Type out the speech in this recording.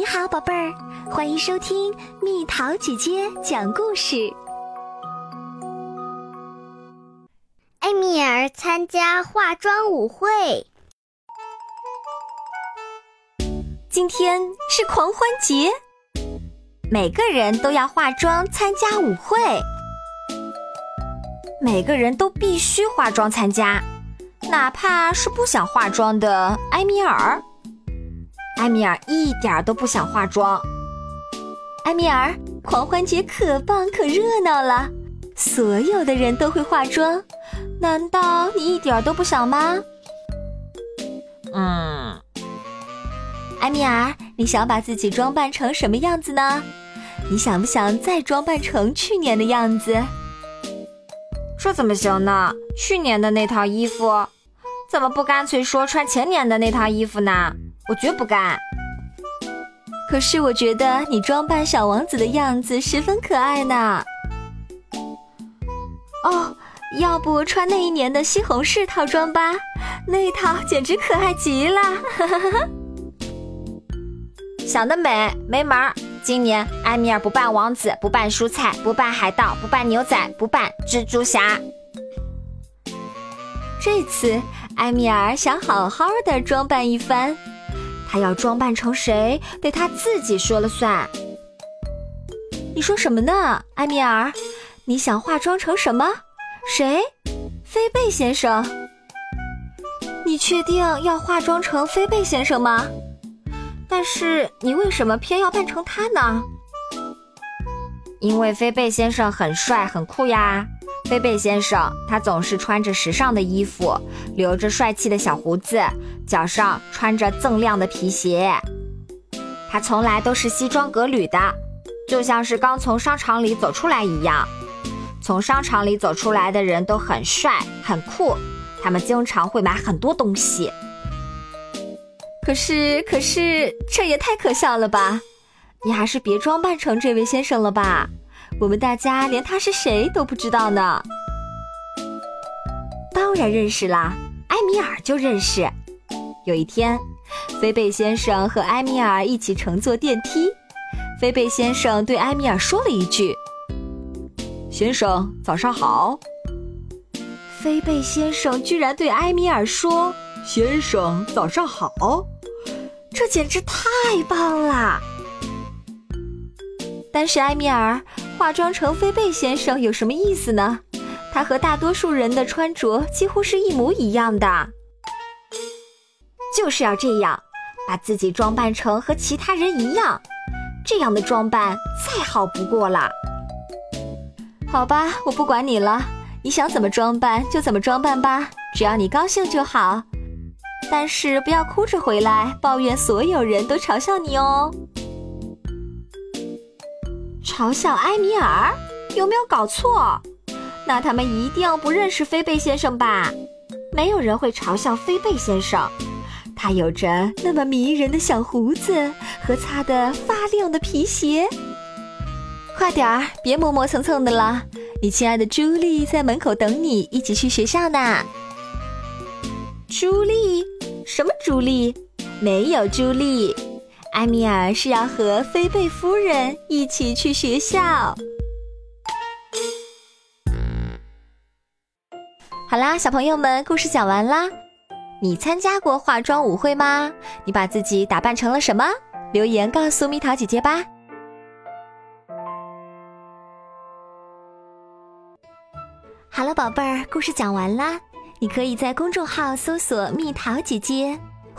你好，宝贝儿，欢迎收听蜜桃姐姐讲故事。艾米尔参加化妆舞会。今天是狂欢节，每个人都要化妆参加舞会，每个人都必须化妆参加，哪怕是不想化妆的埃米尔。埃米尔一点都不想化妆。埃米尔，狂欢节可棒可热闹了，所有的人都会化妆，难道你一点都不想吗？嗯，埃米尔，你想把自己装扮成什么样子呢？你想不想再装扮成去年的样子？这怎么行呢？去年的那套衣服，怎么不干脆说穿前年的那套衣服呢？我绝不干。可是我觉得你装扮小王子的样子十分可爱呢。哦，要不穿那一年的西红柿套装吧？那套简直可爱极了。想得美，没门儿！今年埃米尔不扮王子，不扮蔬菜，不扮海盗，不扮牛仔，不扮蜘蛛侠。这次埃米尔想好好的装扮一番。他要装扮成谁，得他自己说了算。你说什么呢，埃米尔？你想化妆成什么？谁？菲贝先生？你确定要化妆成菲贝先生吗？但是你为什么偏要扮成他呢？因为菲贝先生很帅很酷呀。飞贝先生，他总是穿着时尚的衣服，留着帅气的小胡子，脚上穿着锃亮的皮鞋。他从来都是西装革履的，就像是刚从商场里走出来一样。从商场里走出来的人都很帅很酷，他们经常会买很多东西。可是，可是，这也太可笑了吧！你还是别装扮成这位先生了吧。我们大家连他是谁都不知道呢。当然认识啦，埃米尔就认识。有一天，菲贝先生和埃米尔一起乘坐电梯。菲贝先生对埃米尔说了一句：“先生，早上好。”菲贝先生居然对埃米尔说：“先生，早上好。”这简直太棒了！但是埃米尔。化妆成飞贝先生有什么意思呢？他和大多数人的穿着几乎是一模一样的，就是要这样，把自己装扮成和其他人一样，这样的装扮再好不过了。好吧，我不管你了，你想怎么装扮就怎么装扮吧，只要你高兴就好。但是不要哭着回来抱怨所有人都嘲笑你哦。嘲笑埃米尔有没有搞错？那他们一定不认识菲贝先生吧？没有人会嘲笑菲贝先生，他有着那么迷人的小胡子和擦得发亮的皮鞋。快点儿，别磨磨蹭蹭的了，你亲爱的朱莉在门口等你，一起去学校呢。朱莉？什么朱莉？没有朱莉。埃米尔是要和菲贝夫人一起去学校。好啦，小朋友们，故事讲完啦。你参加过化妆舞会吗？你把自己打扮成了什么？留言告诉蜜桃姐姐吧。好了，宝贝儿，故事讲完啦。你可以在公众号搜索“蜜桃姐姐”。